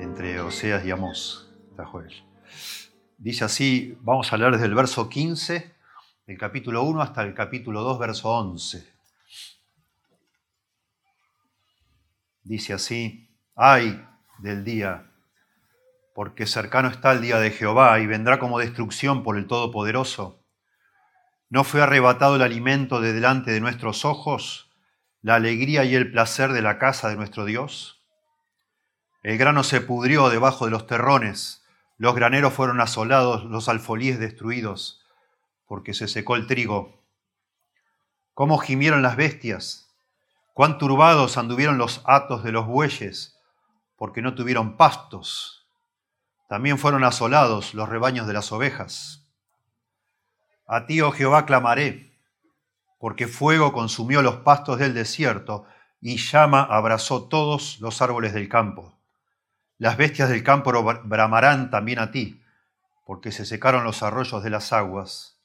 Entre Oseas y Amós está Joel. Dice así, vamos a leer desde el verso 15 del capítulo 1 hasta el capítulo 2, verso 11. Dice así, ay del día, porque cercano está el día de Jehová y vendrá como destrucción por el Todopoderoso. ¿No fue arrebatado el alimento de delante de nuestros ojos, la alegría y el placer de la casa de nuestro Dios? El grano se pudrió debajo de los terrones, los graneros fueron asolados, los alfolíes destruidos, porque se secó el trigo. ¿Cómo gimieron las bestias? Cuán turbados anduvieron los atos de los bueyes, porque no tuvieron pastos. También fueron asolados los rebaños de las ovejas. A ti, oh Jehová, clamaré, porque fuego consumió los pastos del desierto y llama abrazó todos los árboles del campo. Las bestias del campo bramarán también a ti, porque se secaron los arroyos de las aguas,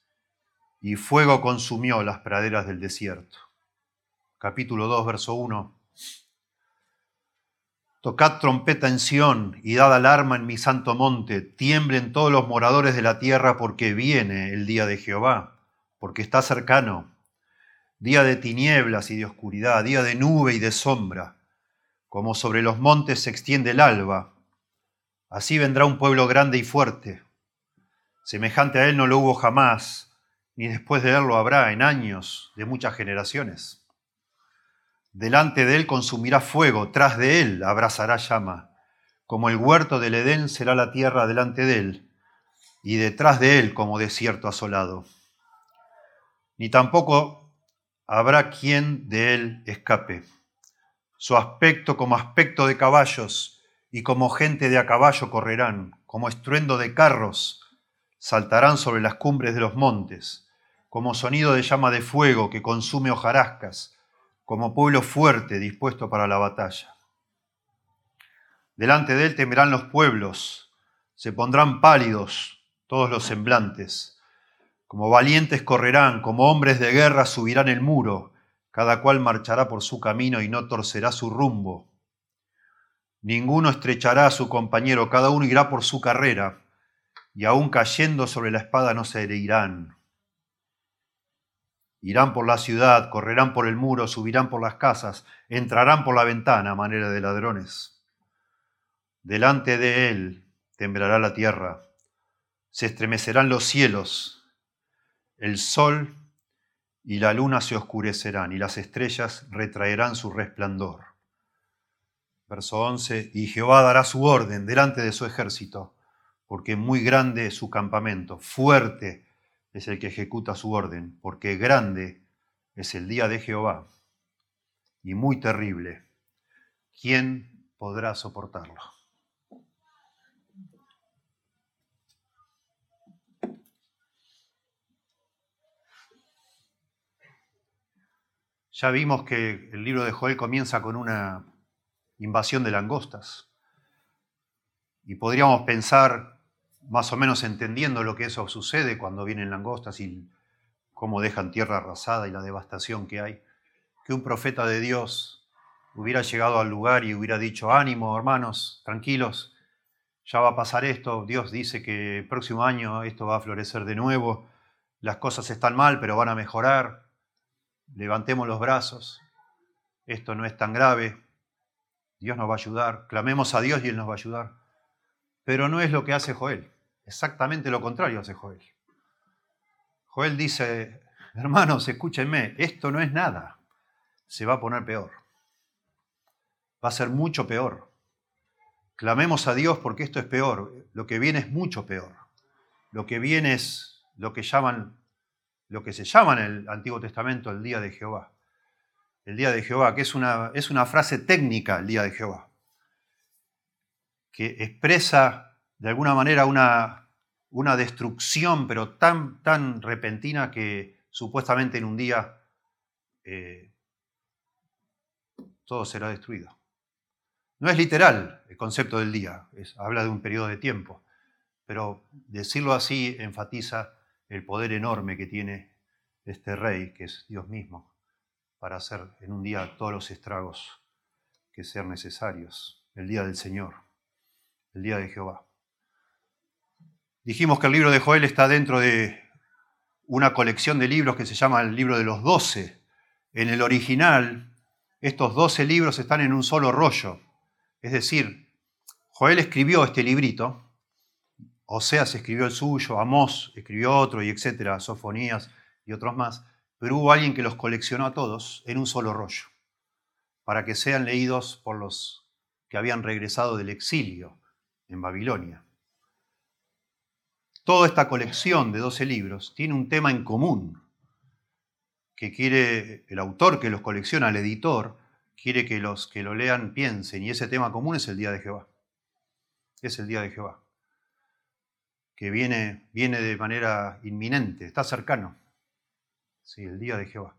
y fuego consumió las praderas del desierto. Capítulo 2, verso 1. Tocad trompeta en Sión y dad alarma en mi santo monte, tiemblen todos los moradores de la tierra porque viene el día de Jehová, porque está cercano, día de tinieblas y de oscuridad, día de nube y de sombra, como sobre los montes se extiende el alba, así vendrá un pueblo grande y fuerte, semejante a él no lo hubo jamás, ni después de él lo habrá en años de muchas generaciones. Delante de él consumirá fuego, tras de él abrazará llama. Como el huerto del Edén será la tierra delante de él, y detrás de él como desierto asolado. Ni tampoco habrá quien de él escape. Su aspecto como aspecto de caballos, y como gente de a caballo correrán, como estruendo de carros, saltarán sobre las cumbres de los montes, como sonido de llama de fuego que consume hojarascas como pueblo fuerte dispuesto para la batalla. Delante de él temerán los pueblos, se pondrán pálidos todos los semblantes, como valientes correrán, como hombres de guerra subirán el muro, cada cual marchará por su camino y no torcerá su rumbo. Ninguno estrechará a su compañero, cada uno irá por su carrera, y aun cayendo sobre la espada no se herirán. Irán por la ciudad, correrán por el muro, subirán por las casas, entrarán por la ventana a manera de ladrones. Delante de él temblará la tierra, se estremecerán los cielos, el sol y la luna se oscurecerán y las estrellas retraerán su resplandor. Verso 11, y Jehová dará su orden delante de su ejército, porque muy grande es su campamento, fuerte es el que ejecuta su orden, porque grande es el día de Jehová y muy terrible. ¿Quién podrá soportarlo? Ya vimos que el libro de Joel comienza con una invasión de langostas. Y podríamos pensar más o menos entendiendo lo que eso sucede cuando vienen langostas y cómo dejan tierra arrasada y la devastación que hay, que un profeta de Dios hubiera llegado al lugar y hubiera dicho, ánimo hermanos, tranquilos, ya va a pasar esto, Dios dice que el próximo año esto va a florecer de nuevo, las cosas están mal pero van a mejorar, levantemos los brazos, esto no es tan grave, Dios nos va a ayudar, clamemos a Dios y Él nos va a ayudar. Pero no es lo que hace Joel. Exactamente lo contrario hace Joel. Joel dice, hermanos, escúchenme, esto no es nada, se va a poner peor. Va a ser mucho peor. Clamemos a Dios porque esto es peor. Lo que viene es mucho peor. Lo que viene es lo que llaman, lo que se llama en el Antiguo Testamento el día de Jehová. El día de Jehová, que es una, es una frase técnica, el día de Jehová, que expresa de alguna manera una, una destrucción, pero tan, tan repentina que supuestamente en un día eh, todo será destruido. No es literal el concepto del día, es, habla de un periodo de tiempo, pero decirlo así enfatiza el poder enorme que tiene este rey, que es Dios mismo, para hacer en un día todos los estragos que sean necesarios. el día del Señor, el día de Jehová. Dijimos que el libro de Joel está dentro de una colección de libros que se llama el libro de los doce. En el original, estos doce libros están en un solo rollo. Es decir, Joel escribió este librito, Oseas escribió el suyo, Amós escribió otro, y etcétera, Sofonías y otros más, pero hubo alguien que los coleccionó a todos en un solo rollo, para que sean leídos por los que habían regresado del exilio en Babilonia. Toda esta colección de 12 libros tiene un tema en común, que quiere el autor que los colecciona, el editor, quiere que los que lo lean piensen, y ese tema común es el día de Jehová. Es el día de Jehová, que viene, viene de manera inminente, está cercano. Sí, el día de Jehová.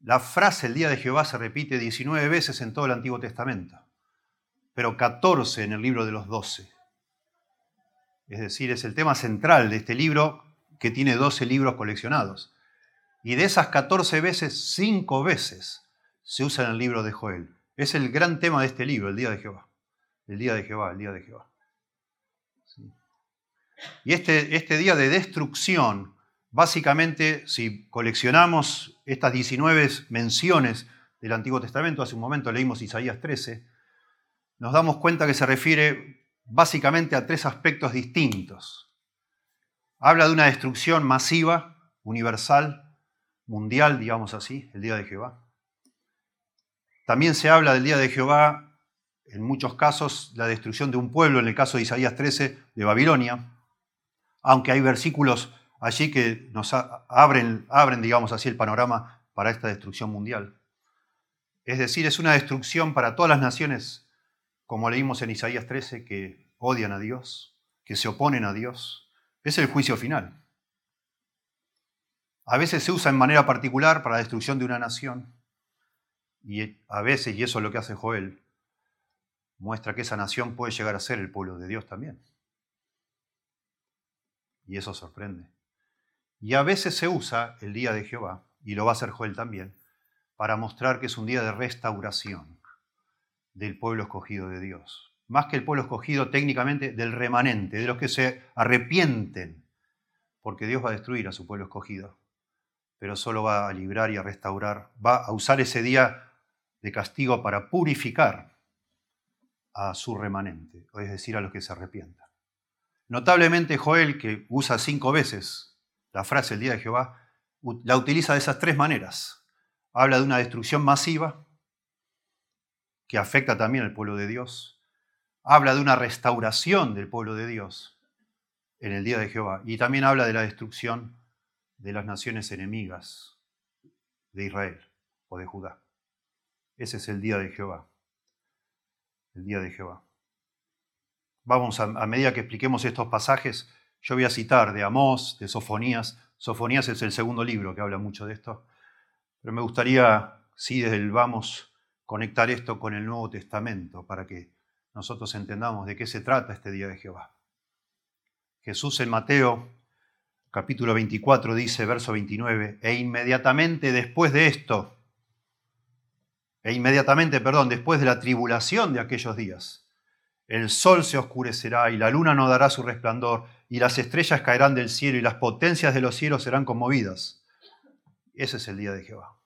La frase el día de Jehová se repite 19 veces en todo el Antiguo Testamento, pero 14 en el libro de los 12. Es decir, es el tema central de este libro que tiene 12 libros coleccionados. Y de esas 14 veces, 5 veces se usa en el libro de Joel. Es el gran tema de este libro, el día de Jehová. El día de Jehová, el día de Jehová. Y este, este día de destrucción, básicamente, si coleccionamos estas 19 menciones del Antiguo Testamento, hace un momento leímos Isaías 13, nos damos cuenta que se refiere básicamente a tres aspectos distintos. Habla de una destrucción masiva, universal, mundial, digamos así, el día de Jehová. También se habla del día de Jehová, en muchos casos, la destrucción de un pueblo, en el caso de Isaías 13, de Babilonia, aunque hay versículos allí que nos abren, abren, digamos así, el panorama para esta destrucción mundial. Es decir, es una destrucción para todas las naciones como leímos en Isaías 13, que odian a Dios, que se oponen a Dios. Es el juicio final. A veces se usa en manera particular para la destrucción de una nación. Y a veces, y eso es lo que hace Joel, muestra que esa nación puede llegar a ser el pueblo de Dios también. Y eso sorprende. Y a veces se usa el día de Jehová, y lo va a hacer Joel también, para mostrar que es un día de restauración del pueblo escogido de Dios. Más que el pueblo escogido técnicamente del remanente, de los que se arrepienten, porque Dios va a destruir a su pueblo escogido, pero solo va a librar y a restaurar, va a usar ese día de castigo para purificar a su remanente, es decir, a los que se arrepientan. Notablemente Joel, que usa cinco veces la frase el día de Jehová, la utiliza de esas tres maneras. Habla de una destrucción masiva, que afecta también al pueblo de Dios. Habla de una restauración del pueblo de Dios en el día de Jehová. Y también habla de la destrucción de las naciones enemigas de Israel o de Judá. Ese es el día de Jehová. El día de Jehová. Vamos, a, medida que expliquemos estos pasajes, yo voy a citar de Amós, de Sofonías. Sofonías es el segundo libro que habla mucho de esto. Pero me gustaría, sí, desde el vamos, conectar esto con el Nuevo Testamento para que nosotros entendamos de qué se trata este día de Jehová. Jesús en Mateo capítulo 24 dice, verso 29, e inmediatamente después de esto, e inmediatamente, perdón, después de la tribulación de aquellos días, el sol se oscurecerá y la luna no dará su resplandor y las estrellas caerán del cielo y las potencias de los cielos serán conmovidas. Ese es el día de Jehová.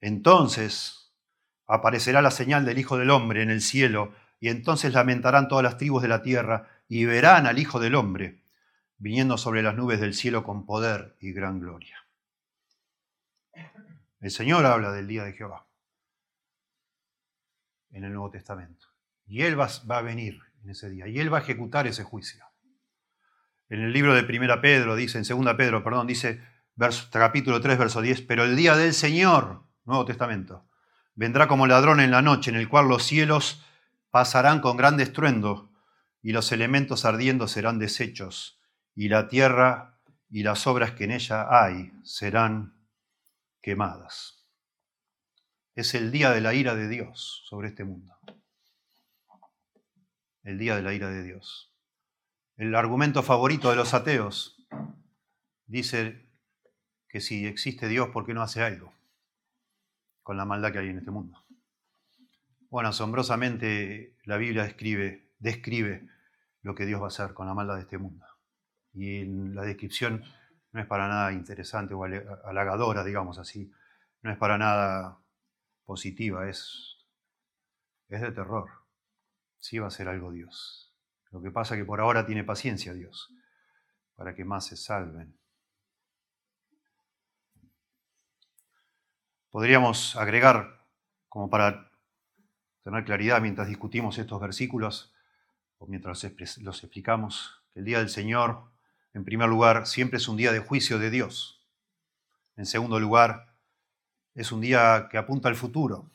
Entonces aparecerá la señal del Hijo del Hombre en el cielo, y entonces lamentarán todas las tribus de la tierra, y verán al Hijo del Hombre viniendo sobre las nubes del cielo con poder y gran gloria. El Señor habla del día de Jehová en el Nuevo Testamento. Y Él va, a venir en ese día, y Él va a ejecutar ese juicio. En el libro de Primera Pedro, dice, en Segunda Pedro, perdón, dice, capítulo 3, verso 10, pero el día del Señor Nuevo Testamento. Vendrá como ladrón en la noche, en el cual los cielos pasarán con gran estruendo, y los elementos ardiendo serán deshechos, y la tierra y las obras que en ella hay serán quemadas. Es el día de la ira de Dios sobre este mundo. El día de la ira de Dios. El argumento favorito de los ateos dice que si existe Dios, ¿por qué no hace algo? con la maldad que hay en este mundo. Bueno, asombrosamente la Biblia describe, describe lo que Dios va a hacer con la maldad de este mundo. Y la descripción no es para nada interesante o halagadora, digamos así. No es para nada positiva, es, es de terror. Sí va a ser algo Dios. Lo que pasa es que por ahora tiene paciencia Dios, para que más se salven. Podríamos agregar, como para tener claridad mientras discutimos estos versículos, o mientras los explicamos, que el día del Señor, en primer lugar, siempre es un día de juicio de Dios. En segundo lugar, es un día que apunta al futuro.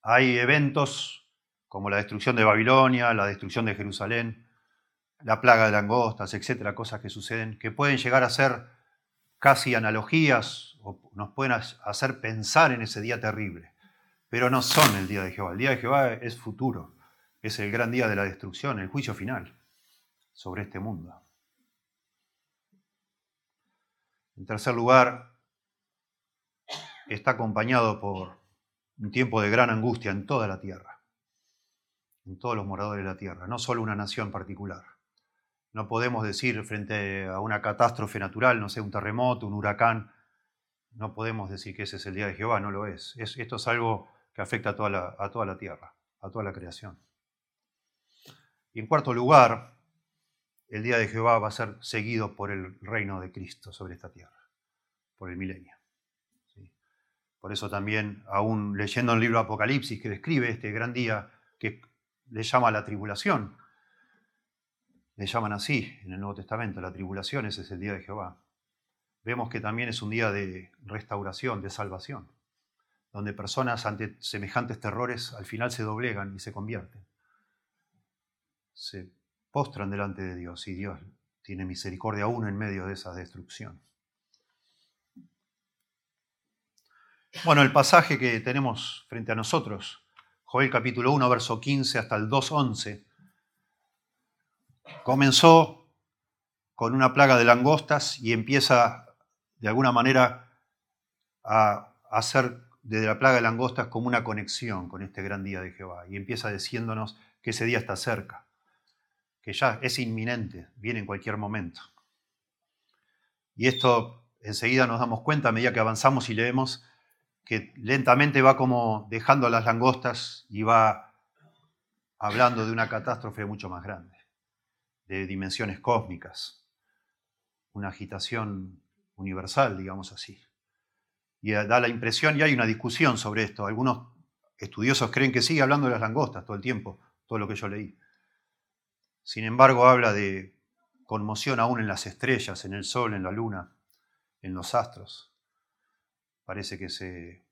Hay eventos como la destrucción de Babilonia, la destrucción de Jerusalén, la plaga de langostas, etcétera, cosas que suceden, que pueden llegar a ser casi analogías nos pueden hacer pensar en ese día terrible, pero no son el día de Jehová. El día de Jehová es futuro, es el gran día de la destrucción, el juicio final sobre este mundo. En tercer lugar, está acompañado por un tiempo de gran angustia en toda la tierra, en todos los moradores de la tierra, no solo una nación particular. No podemos decir frente a una catástrofe natural, no sé, un terremoto, un huracán, no podemos decir que ese es el día de Jehová, no lo es. esto es algo que afecta a toda, la, a toda la tierra, a toda la creación. Y en cuarto lugar, el día de Jehová va a ser seguido por el reino de Cristo sobre esta tierra, por el milenio. Por eso también, aún leyendo el libro Apocalipsis que describe este gran día que le llama la tribulación, le llaman así en el Nuevo Testamento, la tribulación, ese es el día de Jehová vemos que también es un día de restauración, de salvación, donde personas ante semejantes terrores al final se doblegan y se convierten. Se postran delante de Dios y Dios tiene misericordia aún en medio de esa destrucción. Bueno, el pasaje que tenemos frente a nosotros, Joel capítulo 1, verso 15 hasta el 2.11, comenzó con una plaga de langostas y empieza de alguna manera a hacer desde la plaga de langostas como una conexión con este gran día de Jehová. Y empieza diciéndonos que ese día está cerca, que ya es inminente, viene en cualquier momento. Y esto enseguida nos damos cuenta a medida que avanzamos y leemos que lentamente va como dejando a las langostas y va hablando de una catástrofe mucho más grande, de dimensiones cósmicas, una agitación universal, digamos así. Y da la impresión, y hay una discusión sobre esto, algunos estudiosos creen que sigue hablando de las langostas todo el tiempo, todo lo que yo leí. Sin embargo, habla de conmoción aún en las estrellas, en el sol, en la luna, en los astros. Parece que se,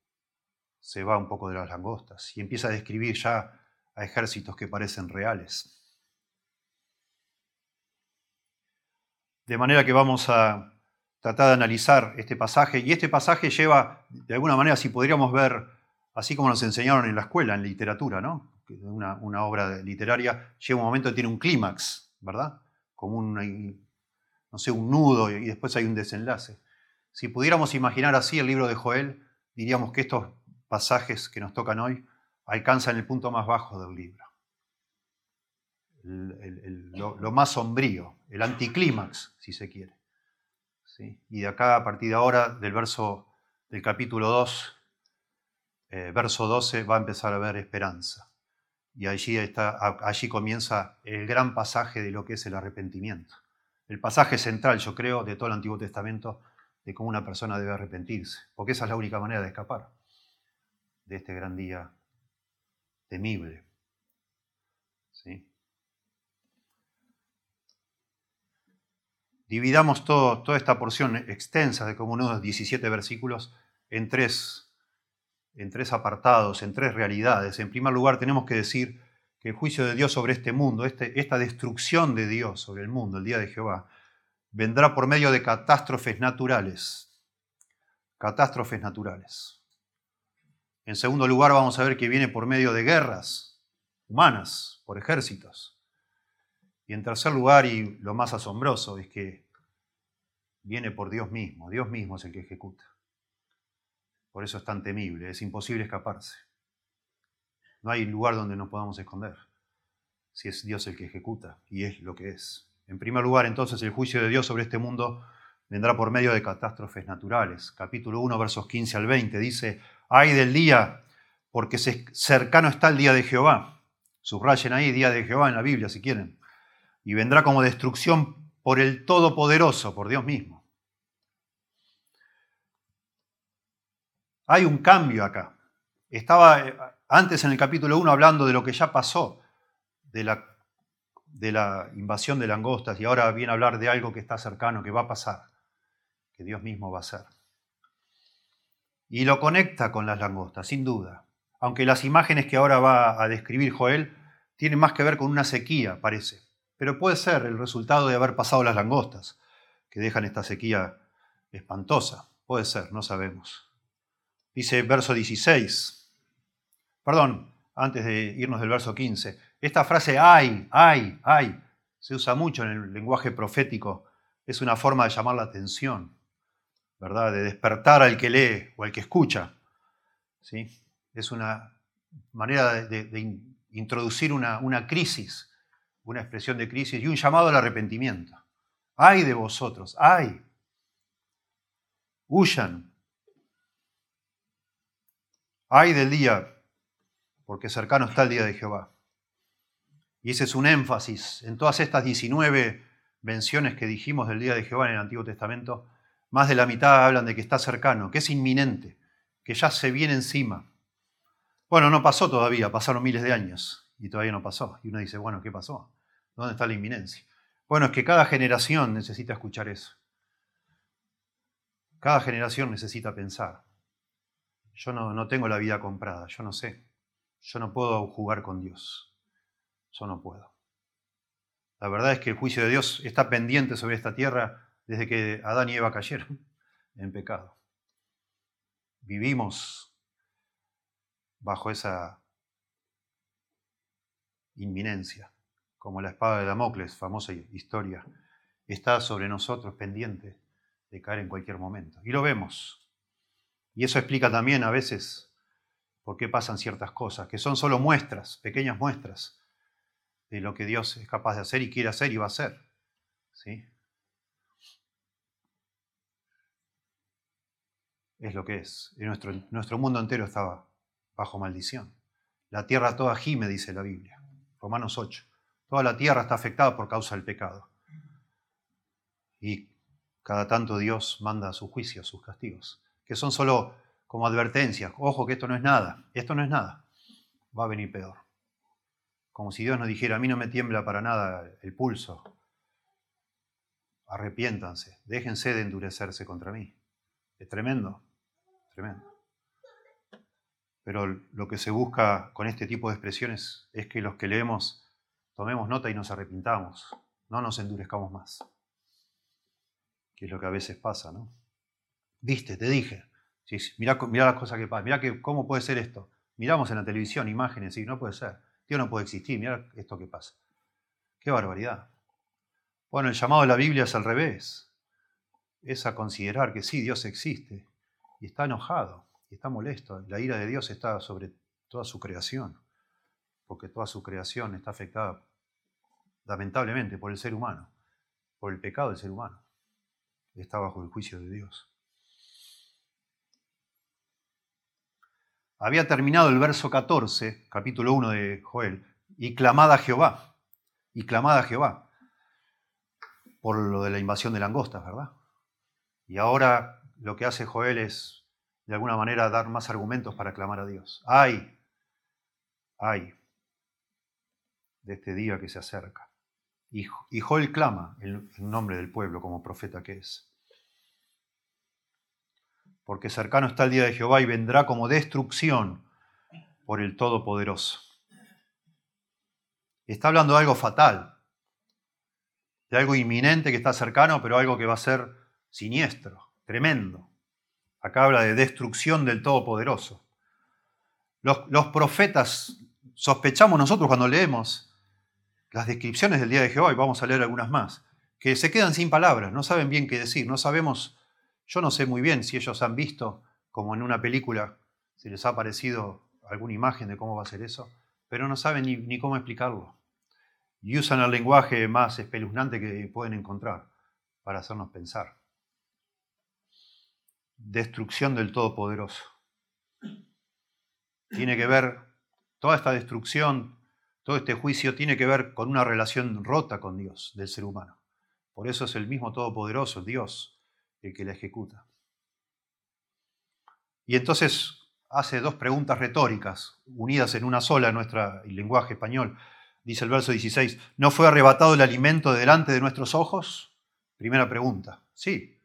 se va un poco de las langostas y empieza a describir ya a ejércitos que parecen reales. De manera que vamos a tratar de analizar este pasaje. Y este pasaje lleva, de alguna manera, si podríamos ver, así como nos enseñaron en la escuela, en literatura, ¿no? Una, una obra literaria llega un momento que tiene un clímax, ¿verdad? Como un, no sé, un nudo y después hay un desenlace. Si pudiéramos imaginar así el libro de Joel, diríamos que estos pasajes que nos tocan hoy alcanzan el punto más bajo del libro. lo, más sombrío, el anticlímax, si se quiere. Y de acá, a partir de ahora, del verso del capítulo 2, eh, verso 12, va a empezar a haber esperanza. Y allí, está, allí comienza el gran pasaje de lo que es el arrepentimiento. El pasaje central, yo creo, de todo el Antiguo Testamento, de cómo una persona debe arrepentirse, porque esa es la única manera de escapar de este gran día temible. ¿Sí? dividamos toda esta porción extensa de como unos 17 versículos en tres, en tres apartados, en tres realidades. En primer lugar, tenemos que decir que el juicio de Dios sobre este mundo, este, esta destrucción de Dios sobre el mundo, el día de Jehová, vendrá por medio de catástrofes naturales. Catástrofes naturales. En segundo lugar, vamos a ver que viene por medio de guerras humanas, por ejércitos. Y en tercer lugar, y lo más asombroso, es que viene por Dios mismo. Dios mismo es el que ejecuta. Por eso es tan temible, es imposible escaparse. No hay lugar donde nos podamos esconder, si es Dios el que ejecuta, y es lo que es. En primer lugar, entonces, el juicio de Dios sobre este mundo vendrá por medio de catástrofes naturales. Capítulo 1, versos 15 al 20 dice, ay del día, porque cercano está el día de Jehová. Subrayen ahí, día de Jehová en la Biblia, si quieren. Y vendrá como destrucción por el Todopoderoso, por Dios mismo. Hay un cambio acá. Estaba eh, antes en el capítulo 1 hablando de lo que ya pasó, de la, de la invasión de langostas, y ahora viene a hablar de algo que está cercano, que va a pasar, que Dios mismo va a hacer. Y lo conecta con las langostas, sin duda. Aunque las imágenes que ahora va a describir Joel tienen más que ver con una sequía, parece. Pero puede ser el resultado de haber pasado las langostas, que dejan esta sequía espantosa. Puede ser, no sabemos. Dice verso 16. Perdón, antes de irnos del verso 15. Esta frase ay, ay, ay, se usa mucho en el lenguaje profético. Es una forma de llamar la atención, ¿verdad? De despertar al que lee o al que escucha. ¿sí? Es una manera de, introducir una, una crisis, una expresión de crisis y un llamado al arrepentimiento. Ay de vosotros, ay. Huyan, Ay del día, porque cercano está el día de Jehová. Y ese es un énfasis en todas estas 19 menciones que dijimos del día de Jehová en el Antiguo Testamento. Más de la mitad hablan de que está cercano, que es inminente, que ya se viene encima. Bueno, no pasó todavía, pasaron miles de años y todavía no pasó. Y uno dice, bueno, ¿qué pasó? ¿Dónde está la inminencia? Bueno, es que cada generación necesita escuchar eso. Cada generación necesita pensar. Yo no, no tengo la vida comprada, yo no sé. Yo no puedo jugar con Dios. Yo no puedo. La verdad es que el juicio de Dios está pendiente sobre esta tierra desde que Adán y Eva cayeron en pecado. Vivimos bajo esa inminencia, como la espada de Damocles, famosa historia, está sobre nosotros pendiente de caer en cualquier momento. Y lo vemos. Y eso explica también a veces por qué pasan ciertas cosas, que son solo muestras, pequeñas muestras de lo que Dios es capaz de hacer y quiere hacer y va a hacer. ¿Sí? Es lo que es. nuestro, nuestro mundo entero estaba bajo maldición. La tierra toda gime, dice la Biblia. Romanos 8. Toda la tierra está afectada por causa del pecado. Y cada tanto Dios manda sus juicios, sus castigos que son solo como advertencias. Ojo que esto no es nada, esto no es nada. Va a venir peor. Como si Dios nos dijera, a mí no me tiembla para nada el pulso. Arrepiéntanse, déjense de endurecerse contra mí. Es tremendo, tremendo. Pero lo que se busca con este tipo de expresiones es que los que leemos tomemos nota y nos arrepintamos, no nos endurezcamos más. Que es lo que a veces pasa, ¿no? Viste, te dije. Sí, mirá, las cosas que pasan. Mirá que, cómo puede ser esto. Miramos en la televisión imágenes y no puede ser. Dios no puede existir. Mirá esto que pasa. Qué barbaridad. Bueno, el llamado de la Biblia es al revés. Es a considerar que sí, Dios existe. Y está enojado. Y está molesto. La ira de Dios está sobre toda su creación. Porque toda su creación está afectada lamentablemente por el ser humano. Por el pecado del ser humano. Está bajo el juicio de Dios. Había terminado el verso 14, capítulo 1 de Joel, y clamada a Jehová, y clamada a Jehová, por lo de la invasión de langostas, ¿verdad? Y ahora lo que hace Joel es, de alguna manera, dar más argumentos para clamar a Dios. ¡Ay! ¡Ay! De este día que se acerca. Y, Joel clama en nombre del pueblo como profeta que es porque cercano está el día de Jehová y vendrá como destrucción por el Todopoderoso. Está hablando de algo fatal, de algo inminente que está cercano, pero algo que va a ser siniestro, tremendo. Acá habla de destrucción del Todopoderoso. Los, profetas, sospechamos nosotros cuando leemos las descripciones del día de Jehová, y vamos a leer algunas más, que se quedan sin palabras, no saben bien qué decir, no sabemos yo no sé muy bien si ellos han visto, como en una película, si les ha parecido alguna imagen de cómo va a ser eso, pero no saben ni, ni cómo explicarlo. Y usan el lenguaje más espeluznante que pueden encontrar para hacernos pensar. Destrucción del Todopoderoso. Tiene que ver, toda esta destrucción, todo este juicio tiene que ver con una relación rota con Dios del ser humano. Por eso es el mismo Todopoderoso, Dios, el que la ejecuta. Y entonces hace dos preguntas retóricas, unidas en una sola en nuestro lenguaje español. Dice el verso 16, ¿no fue arrebatado el alimento delante de nuestros ojos? Primera pregunta, sí.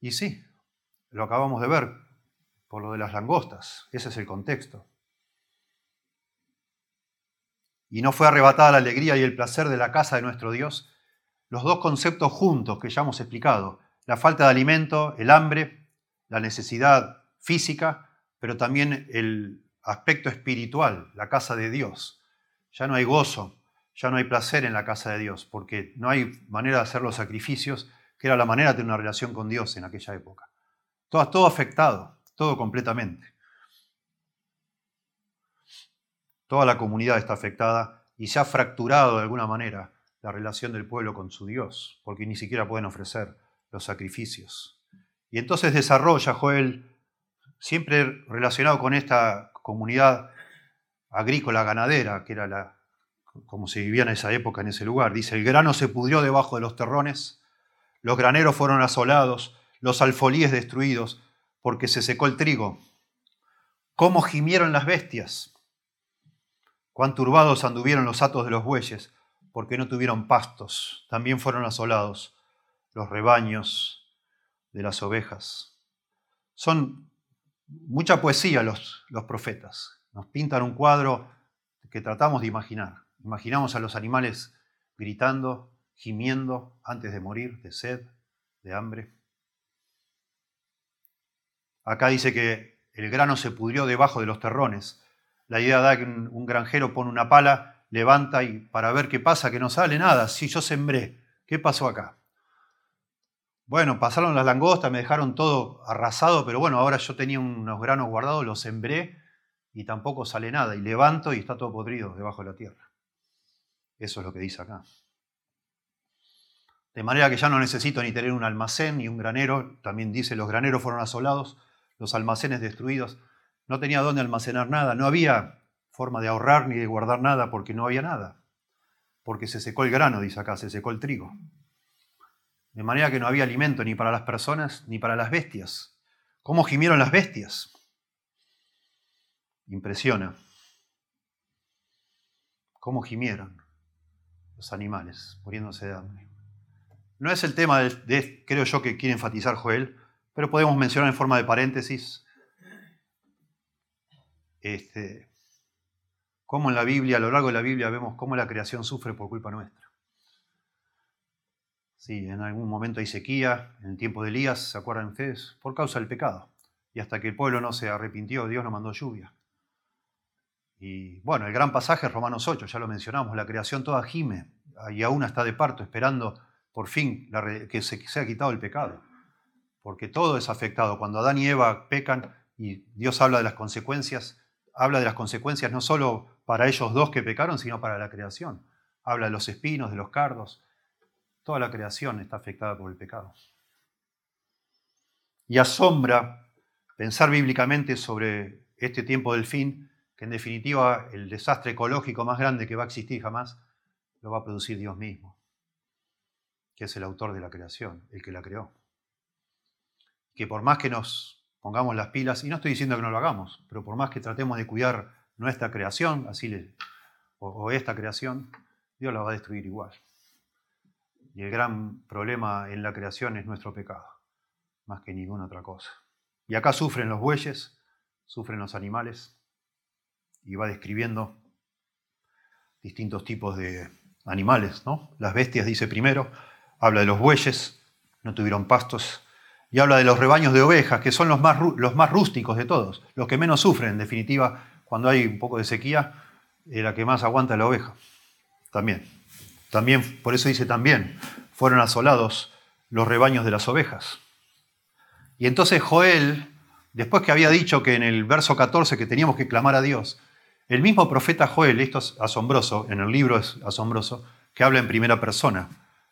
Y sí, lo acabamos de ver por lo de las langostas, ese es el contexto. Y no fue arrebatada la alegría y el placer de la casa de nuestro Dios. Los dos conceptos juntos que ya hemos explicado, la falta de alimento, el hambre, la necesidad física, pero también el aspecto espiritual, la casa de Dios. Ya no hay gozo, ya no hay placer en la casa de Dios, porque no hay manera de hacer los sacrificios, que era la manera de tener una relación con Dios en aquella época. Todo, todo afectado, todo completamente. Toda la comunidad está afectada y se ha fracturado de alguna manera la relación del pueblo con su Dios, porque ni siquiera pueden ofrecer los sacrificios. Y entonces desarrolla Joel siempre relacionado con esta comunidad agrícola ganadera, que era la, como se vivía en esa época, en ese lugar. Dice, el grano se pudrió debajo de los terrones, los graneros fueron asolados, los alfolíes destruidos, porque se secó el trigo. ¿Cómo gimieron las bestias? Cuán turbados anduvieron los atos de los bueyes, porque no tuvieron pastos. También fueron asolados los rebaños de las ovejas. Son mucha poesía los, los profetas. Nos pintan un cuadro que tratamos de imaginar. Imaginamos a los animales gritando, gimiendo antes de morir de sed, de hambre. Acá dice que el grano se pudrió debajo de los terrones. La idea da que un, granjero pone una pala, levanta y para ver qué pasa, que no sale nada. Si yo sembré, ¿qué pasó acá? Bueno, pasaron las langostas, me dejaron todo arrasado, pero bueno, ahora yo tenía unos granos guardados, los sembré y tampoco sale nada. Y levanto y está todo podrido debajo de la tierra. Eso es lo que dice acá. De manera que ya no necesito ni tener un almacén ni un granero. También dice, los graneros fueron asolados, los almacenes destruidos. No tenía dónde almacenar nada. No había forma de ahorrar ni de guardar nada porque no había nada. Porque se secó el grano, dice acá, se secó el trigo. De manera que no había alimento ni para las personas ni para las bestias. ¿Cómo gimieron las bestias? Impresiona. ¿Cómo gimieron los animales muriéndose de hambre? No es el tema, de, creo yo, que quiere enfatizar Joel, pero podemos mencionar en forma de paréntesis este, cómo en la Biblia, a lo largo de la Biblia, vemos cómo la creación sufre por culpa nuestra. Sí, en algún momento hay sequía, en el tiempo de Elías, ¿se acuerdan ustedes? Por causa del pecado. Y hasta que el pueblo no se arrepintió, Dios no mandó lluvia. Y bueno, el gran pasaje es Romanos 8, ya lo mencionamos, la creación toda gime y aún está de parto, esperando por fin que se sea quitado el pecado. Porque todo es afectado. Cuando Adán y Eva pecan y Dios habla de las consecuencias, habla de las consecuencias no solo para ellos dos que pecaron, sino para la creación. Habla de los espinos, de los cardos, Toda la creación está afectada por el pecado. Y asombra pensar bíblicamente sobre este tiempo del fin, que en definitiva el desastre ecológico más grande que va a existir jamás lo va a producir Dios mismo, que es el autor de la creación, el que la creó. Que por más que nos pongamos las pilas, y no estoy diciendo que no lo hagamos, pero por más que tratemos de cuidar nuestra creación, así le, o esta creación, Dios la va a destruir igual. Y el gran problema en la creación es nuestro pecado, más que ninguna otra cosa. Y acá sufren los bueyes, sufren los animales, y va describiendo distintos tipos de animales, ¿no? Las bestias dice primero, habla de los bueyes, no tuvieron pastos, y habla de los rebaños de ovejas, que son los más, los más rústicos de todos, los que menos sufren, en definitiva, cuando hay un poco de sequía, eh, la que más aguanta la oveja, también. También, por eso dice también, fueron asolados los rebaños de las ovejas. Y entonces Joel después que había dicho que en el verso 14 que teníamos que clamar a Dios, el mismo profeta Joel, esto es asombroso, en el libro es asombroso, que habla en primera persona.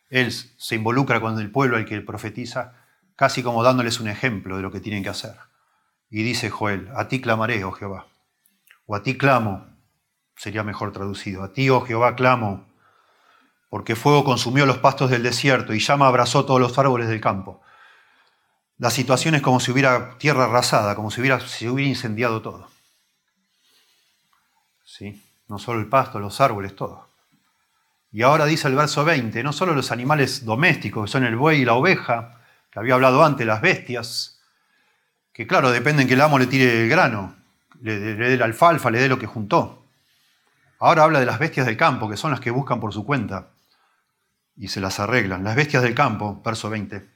Él se involucra con el pueblo al que profetiza, casi como dándoles un ejemplo de lo que tienen que hacer. Y dice Joel, a ti clamaré, oh Jehová, o a ti clamo, sería mejor traducido, a ti, oh Jehová, clamo, porque fuego consumió los pastos del desierto y llama abrazó todos los árboles del campo. La situación es como si hubiera tierra arrasada, como si hubiera, hubiera incendiado todo. ¿Sí? No solo el pasto, los árboles, todo. Y ahora dice el verso 20, no solo los animales domésticos, que son el buey y la oveja, que había hablado antes, las bestias, que claro, dependen que el amo le tire el grano, le, dé la alfalfa, le dé lo que juntó. Ahora habla de las bestias del campo, que son las que buscan por su cuenta y se las arreglan. Las bestias del campo, verso 20,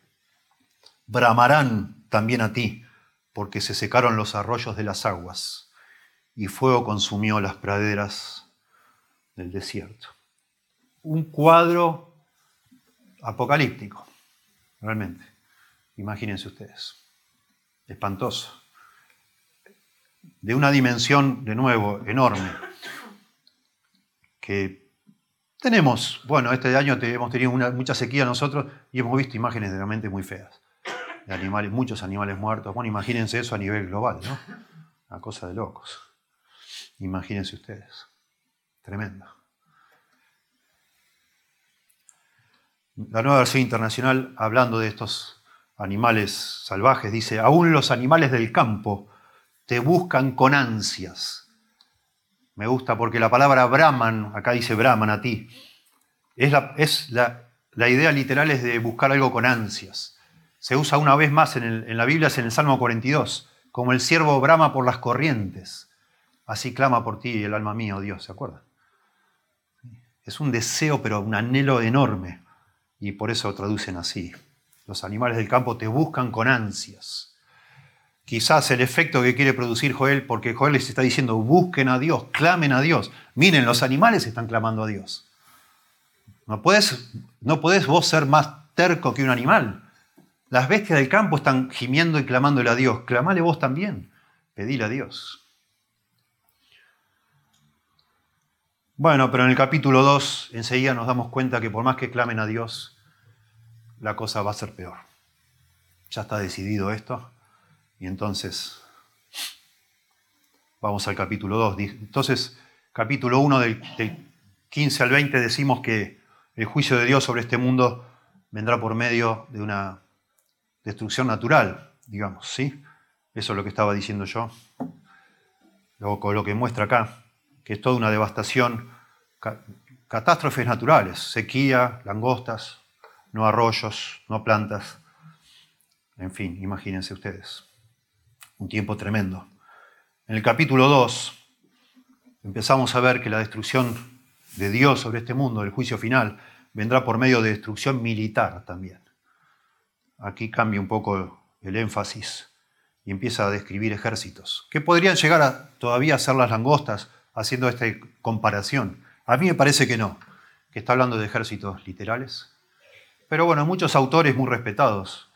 bramarán también a ti, porque se secaron los arroyos de las aguas y fuego consumió las praderas del desierto un cuadro apocalíptico, realmente. Imagínense ustedes. Espantoso. De una dimensión, de nuevo, enorme. Que tenemos, bueno, este año hemos tenido mucha sequía nosotros y hemos visto imágenes realmente muy feas. De animales, muchos animales muertos. Bueno, imagínense eso a nivel global, ¿no? Una cosa de locos. Imagínense ustedes. Tremendo. La nueva versión internacional, hablando de estos animales salvajes, dice, aún los animales del campo te buscan con ansias. Me gusta porque la palabra Brahman, acá dice Brahman a ti, es la, idea literal es de buscar algo con ansias. Se usa una vez más en, en la Biblia, es en el Salmo 42, como el siervo brama por las corrientes. Así clama por ti el alma mía, oh Dios, ¿se acuerdan? Es un deseo, pero un anhelo enorme y por eso traducen así. Los animales del campo te buscan con ansias. Quizás el efecto que quiere producir Joel, porque Joel les está diciendo, busquen a Dios, clamen a Dios. Miren, los animales están clamando a Dios. No puedes, no puedes vos ser más terco que un animal. Las bestias del campo están gimiendo y clamándole a Dios. Clamale vos también. Pedile a Dios. Bueno, pero en el capítulo 2 enseguida nos damos cuenta que por más que clamen a Dios, la cosa va a ser peor. Ya está decidido esto. Y entonces, vamos al capítulo 2. Entonces, capítulo 1 del, 15 al 20 decimos que el juicio de Dios sobre este mundo vendrá por medio de una destrucción natural, digamos, ¿sí? Eso es lo que estaba diciendo yo. Con lo que muestra acá que es toda una devastación, catástrofes naturales, sequía, langostas, no arroyos, no plantas, en fin, imagínense ustedes, un tiempo tremendo. En el capítulo 2 empezamos a ver que la destrucción de Dios sobre este mundo, el juicio final, vendrá por medio de destrucción militar también. Aquí cambia un poco el énfasis y empieza a describir ejércitos, que podrían llegar a todavía ser las langostas haciendo esta comparación. A mí me parece que no, que está hablando de ejércitos literales. Pero bueno, muchos autores muy respetados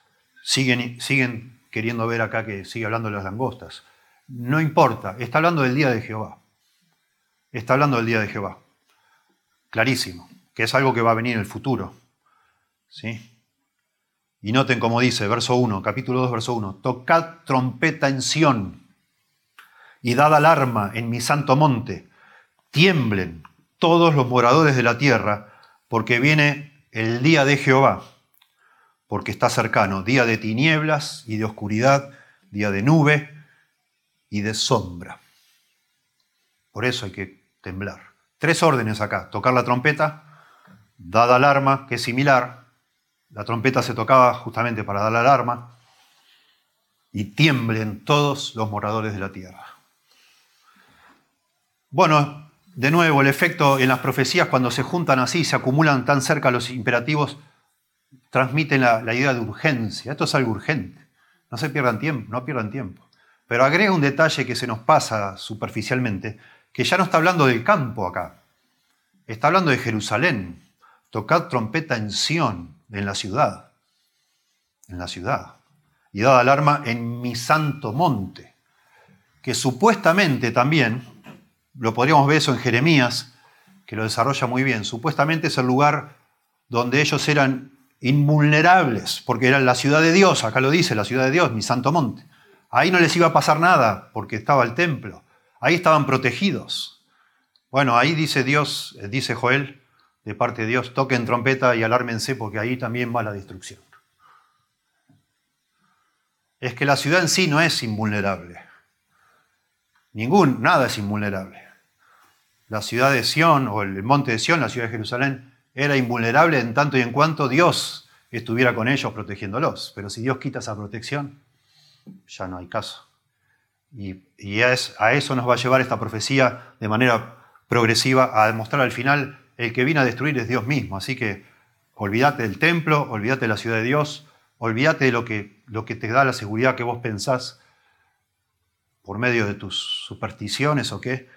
siguen, siguen queriendo ver acá que sigue hablando de las langostas. No importa, está hablando del día de Jehová. Está hablando del día de Jehová. Clarísimo, que es algo que va a venir en el futuro. ¿Sí? Y noten como dice, verso 1, capítulo 2, verso 1, tocad trompeta en Sión y dad alarma en mi santo monte. Tiemblen todos los moradores de la tierra, porque viene el día de Jehová, porque está cercano, día de tinieblas y de oscuridad, día de nube y de sombra. Por eso hay que temblar. Tres órdenes acá. Tocar la trompeta, dad alarma, que es similar. La trompeta se tocaba justamente para dar la alarma. Y tiemblen todos los moradores de la tierra. Bueno, de nuevo, el efecto en las profecías, cuando se juntan así, se acumulan tan cerca los imperativos, transmiten la, idea de urgencia. Esto es algo urgente. No se pierdan tiempo, no pierdan tiempo. Pero agrega un detalle que se nos pasa superficialmente, que ya no está hablando del campo acá. Está hablando de Jerusalén. Tocad trompeta en Sión, en la ciudad. En la ciudad. y dada alarma en mi santo monte, que supuestamente también, lo podríamos ver eso en Jeremías, que lo desarrolla muy bien, supuestamente es el lugar donde ellos eran invulnerables, porque eran la ciudad de Dios, acá lo dice, la ciudad de Dios, mi santo monte. Ahí no les iba a pasar nada, porque estaba el templo, ahí estaban protegidos. Bueno, ahí dice Dios, dice Joel, de parte de Dios, toquen trompeta y alármense, porque ahí también va la destrucción es que la ciudad en sí no es invulnerable. Ningún, nada es invulnerable. La ciudad de Sión o el monte de Sión, la ciudad de Jerusalén, era invulnerable en tanto y en cuanto Dios estuviera con ellos protegiéndolos. Pero si Dios quita esa protección, ya no hay caso. Y, a eso nos va a llevar esta profecía de manera progresiva a demostrar al final el que vino a destruir es Dios mismo. Así que olvídate del templo, olvídate de la ciudad de Dios, olvídate de lo que lo que te da la seguridad que vos pensás por medio de tus supersticiones o qué,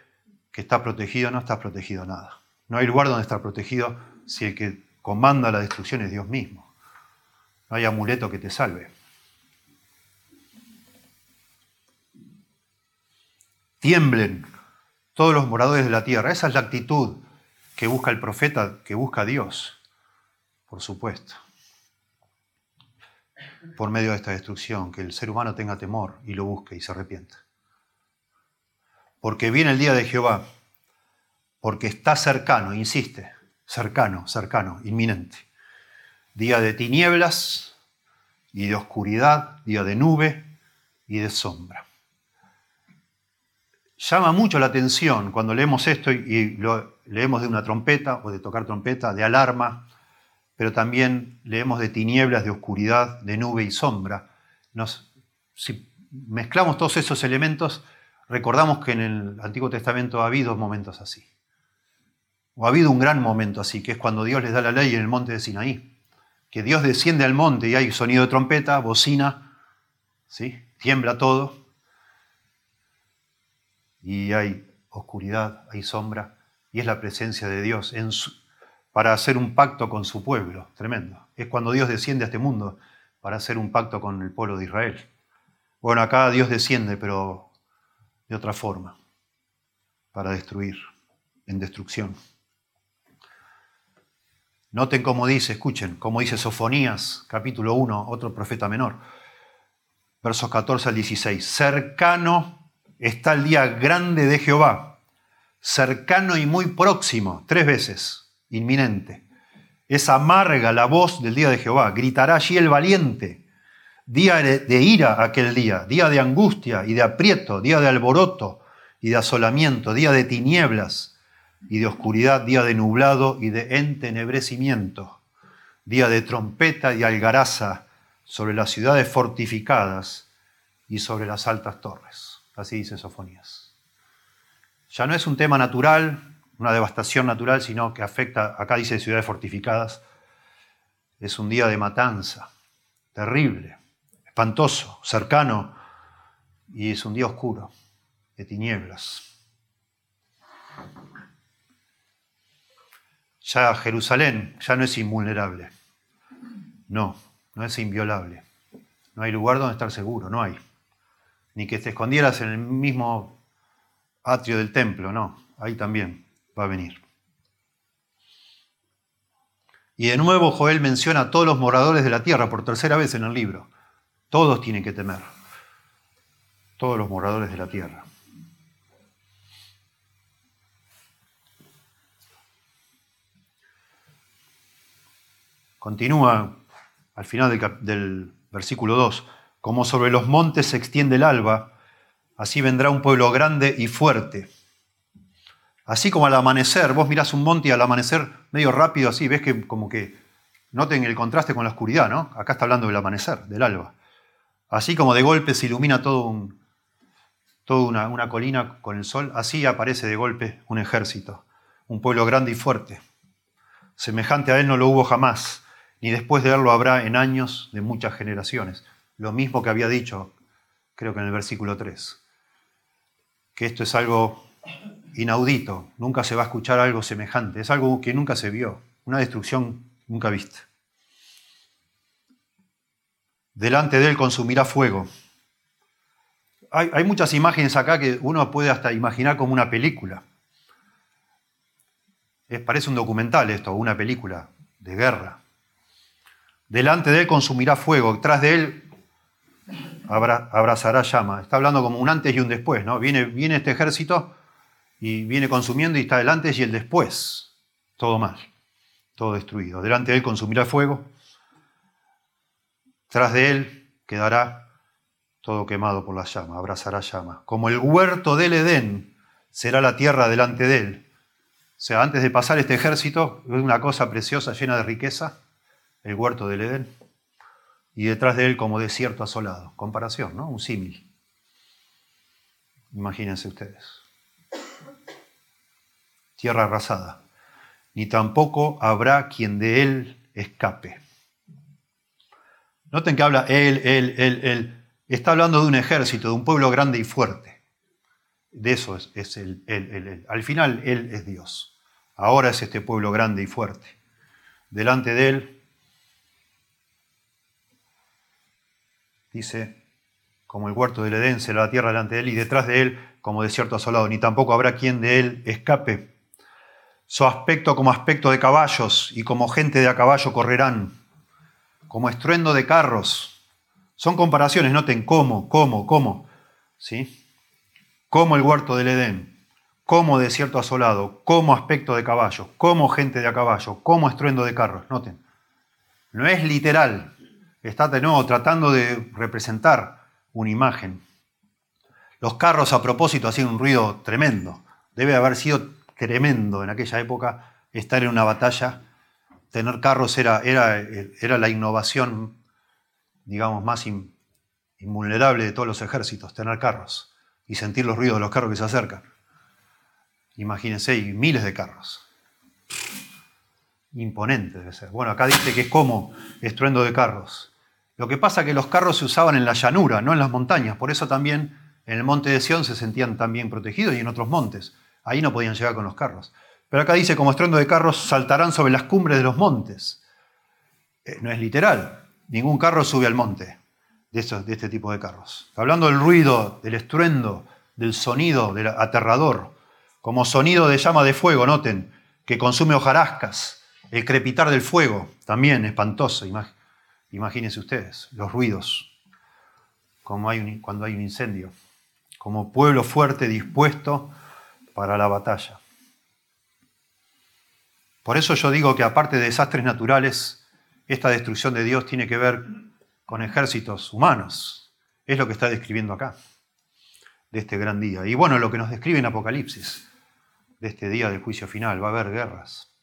que está protegido, no está protegido nada. No hay lugar donde está protegido si el que comanda la destrucción es Dios mismo. No hay amuleto que te salve. Tiemblen todos los moradores de la tierra. Esa es la actitud que busca el profeta, que busca Dios, por supuesto por medio de esta destrucción, que el ser humano tenga temor y lo busque y se arrepienta. Porque viene el día de Jehová, porque está cercano, insiste, cercano, cercano, inminente. Día de tinieblas y de oscuridad, día de nube y de sombra. Llama mucho la atención cuando leemos esto y leemos de una trompeta o de tocar trompeta, de alarma, pero también leemos de tinieblas, de oscuridad, de nube y sombra. si mezclamos todos esos elementos, recordamos que en el Antiguo Testamento ha habido momentos así. O ha habido un gran momento así, que es cuando Dios les da la ley en el monte de Sinaí. Que Dios desciende al monte y hay sonido de trompeta, bocina, ¿sí? tiembla todo. Y hay oscuridad, hay sombra, y es la presencia de Dios en su, para hacer un pacto con su pueblo. Tremendo. Es cuando Dios desciende a este mundo para hacer un pacto con el pueblo de Israel. Bueno, acá Dios desciende, pero otra forma, para destruir, en destrucción. Noten cómo dice, escuchen, cómo dice Sofonías, capítulo 1, otro profeta menor, versos 14 al 16. Cercano está el día grande de Jehová, cercano y muy próximo, tres veces inminente. Es amarga la voz del día de Jehová. Gritará allí el valiente. Día de ira aquel día, día de angustia y de aprieto, día de alboroto y de asolamiento, día de tinieblas y de oscuridad, día de nublado y de entenebrecimiento, día de trompeta y algaraza sobre las ciudades fortificadas y sobre las altas torres. Así dice Sofonías. Ya no es un tema natural, una devastación natural, sino que afecta, acá dice ciudades fortificadas, es un día de matanza, terrible, espantoso, cercano, y es un día oscuro, de tinieblas. Ya Jerusalén ya no es invulnerable, no, no es inviolable, no hay lugar donde estar seguro, no hay, ni que te escondieras en el mismo atrio del templo, no, ahí también va a venir. Y de nuevo Joel menciona a todos los moradores de la tierra por tercera vez en el libro. Todos tienen que temer. Todos los moradores de la tierra. Continúa al final del, del, versículo 2, como sobre los montes se extiende el alba, así vendrá un pueblo grande y fuerte Así como al amanecer, vos mirás un monte y al amanecer medio rápido así, ves que como que noten el contraste con la oscuridad, ¿no? Acá está hablando del amanecer, del alba. Así como de golpe se ilumina todo un, toda una, una colina con el sol, así aparece de golpe un ejército, un pueblo grande y fuerte. Semejante a él no lo hubo jamás, ni después de él lo habrá en años de muchas generaciones. Lo mismo que había dicho, creo que en el versículo 3, que esto es algo inaudito, nunca se va a escuchar algo semejante, es algo que nunca se vio, una destrucción nunca vista. Delante de él consumirá fuego. Hay, muchas imágenes acá que uno puede hasta imaginar como una película. Es, parece un documental esto, una película de guerra. Delante de él consumirá fuego, tras de él abrazará llama. Está hablando como un antes y un después, ¿no? Viene, viene este ejército y viene consumiendo y está el antes y el después. Todo mal, todo destruido. Delante de él consumirá fuego, tras de él quedará todo quemado por la llama, abrazará llama. Como el huerto del Edén será la tierra delante de él. O sea, antes de pasar este ejército, es una cosa preciosa, llena de riqueza, el huerto del Edén y detrás de él como desierto asolado. Comparación, ¿no? Un símil. Imagínense ustedes. Tierra arrasada. Ni tampoco habrá quien de él escape. Noten que habla él, él, él, él. Está hablando de un ejército, de un pueblo grande y fuerte. De eso es, es él, él, él. Al final, él es Dios. Ahora es este pueblo grande y fuerte. Delante de él dice, como el huerto del Edén será la tierra delante de él y detrás de él como desierto asolado, ni tampoco habrá quien de él escape. Su aspecto como aspecto de caballos y como gente de a caballo correrán, como estruendo de carros. Son comparaciones, noten cómo, cómo, cómo, ¿sí? Como el huerto del Edén, como desierto asolado, como aspecto de caballo, como gente de a caballo, como estruendo de carros, noten. No es literal, está de nuevo tratando de representar una imagen. Los carros a propósito hacían un ruido tremendo. Debe haber sido tremendo en aquella época estar en una batalla. Tener carros era, era, era la innovación, digamos, más invulnerable de todos los ejércitos, tener carros y sentir los ruidos de los carros que se acercan. Imagínense, y miles de carros. Imponente debe ser. Bueno, acá dice que es como estruendo de carros. Lo que pasa es que los carros se usaban en la llanura, no en las montañas. Por eso también en el monte de Sión se sentían también protegidos y en otros montes. Ahí no podían llegar con los carros. Pero acá dice, como estruendo de carros saltarán sobre las cumbres de los montes. Eh, no es literal. Ningún carro sube al monte de, de este tipo de carros. Hablando del ruido, del estruendo, del sonido del aterrador. Como sonido de llama de fuego, noten, que consume hojarascas. El crepitar del fuego, también espantoso. Imagínense ustedes, los ruidos, como hay cuando hay un incendio, como pueblo fuerte dispuesto para la batalla. Por eso yo digo que aparte de desastres naturales, esta destrucción de Dios tiene que ver con ejércitos humanos. Es lo que está describiendo acá, de este gran día. Y bueno, lo que nos describe en Apocalipsis, de este día del juicio final, va a haber guerras,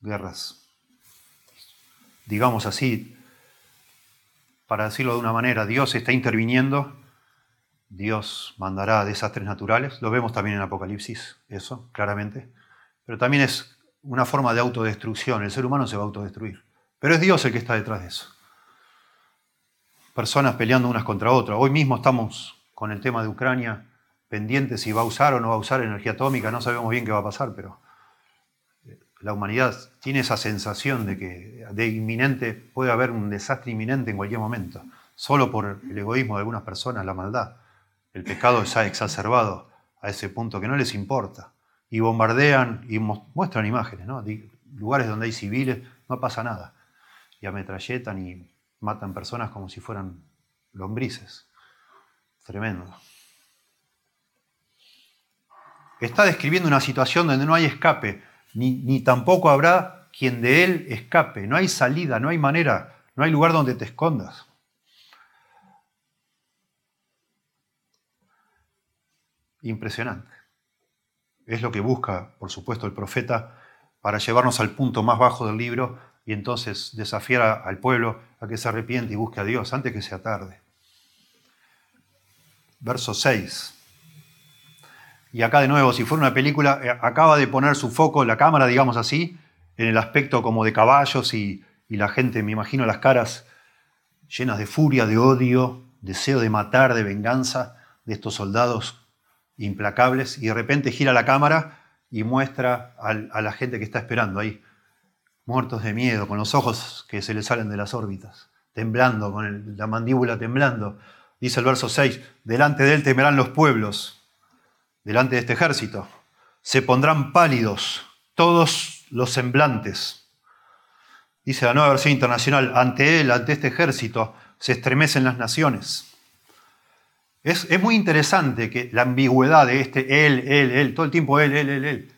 guerras, digamos así, para decirlo de una manera, Dios está interviniendo, Dios mandará desastres naturales, lo vemos también en Apocalipsis, eso, claramente, pero también es una forma de autodestrucción, el ser humano se va a autodestruir, pero es Dios el que está detrás de eso. Personas peleando unas contra otras. Hoy mismo estamos con el tema de Ucrania pendientes si va a usar o no va a usar energía atómica, no sabemos bien qué va a pasar, pero la humanidad tiene esa sensación de que de inminente puede haber un desastre inminente en cualquier momento, solo por el egoísmo de algunas personas, la maldad. El pecado se ha exacerbado a ese punto que no les importa. Y bombardean y muestran imágenes, ¿no? lugares donde hay civiles, no pasa nada. Y ametralletan y matan personas como si fueran lombrices. Tremendo. Está describiendo una situación donde no hay escape ni, tampoco habrá quien de él escape. No hay salida, no hay manera, no hay lugar donde te escondas. Impresionante. Es lo que busca, por supuesto, el profeta para llevarnos al punto más bajo del libro y entonces desafiar al pueblo a que se arrepiente y busque a Dios antes que sea tarde. Verso 6. Y acá de nuevo, si fuera una película, eh, acaba de poner su foco, la cámara, digamos así, en el aspecto como de caballos y, la gente, me imagino las caras llenas de furia, de odio, deseo de matar, de venganza de estos soldados implacables, y de repente gira la cámara y muestra a la gente que está esperando ahí, muertos de miedo, con los ojos que se les salen de las órbitas, temblando, con la mandíbula temblando. Dice el verso 6, delante de él temerán los pueblos, delante de este ejército. Se pondrán pálidos todos los semblantes. Dice la nueva versión internacional, ante él, ante este ejército, se estremecen las naciones. Es, muy interesante que la ambigüedad de este él, él, él, todo el tiempo él, él, él, él,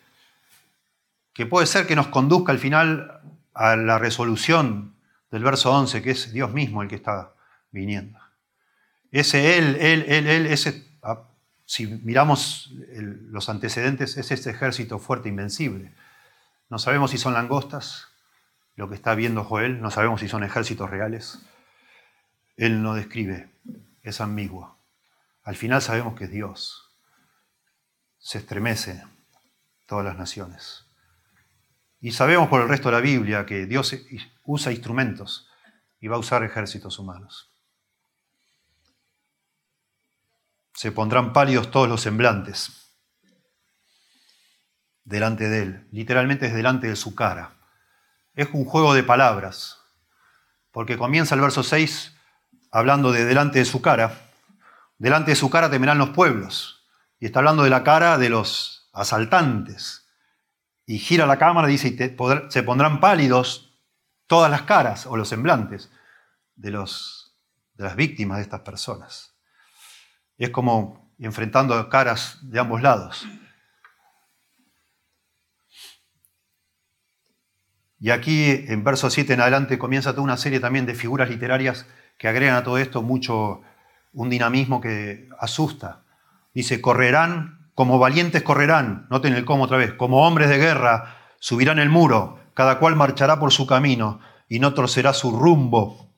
que puede ser que nos conduzca al final a la resolución del verso 11, que es Dios mismo el que está viniendo. Ese él, él, él, él, ese, ah, si miramos los antecedentes, es este ejército fuerte, invencible. No sabemos si son langostas, lo que está viendo Joel, no sabemos si son ejércitos reales. Él no describe, es ambiguo. Al final sabemos que es Dios. Se estremece todas las naciones. Y sabemos por el resto de la Biblia que Dios usa instrumentos y va a usar ejércitos humanos. Se pondrán pálidos todos los semblantes delante de él. Literalmente es delante de su cara. Es un juego de palabras, porque comienza el verso 6 hablando de delante de su cara. Delante de su cara temerán los pueblos. Y está hablando de la cara de los asaltantes y gira la cámara y dice, y se pondrán pálidos todas las caras o los semblantes de, los, de las víctimas de estas personas. es como enfrentando caras de ambos lados. Y aquí en verso 7 en adelante comienza toda una serie también de figuras literarias que agregan a todo esto mucho un dinamismo que asusta. Dice, correrán como valientes correrán, noten el cómo otra vez, como hombres de guerra subirán el muro, cada cual marchará por su camino y no torcerá su rumbo.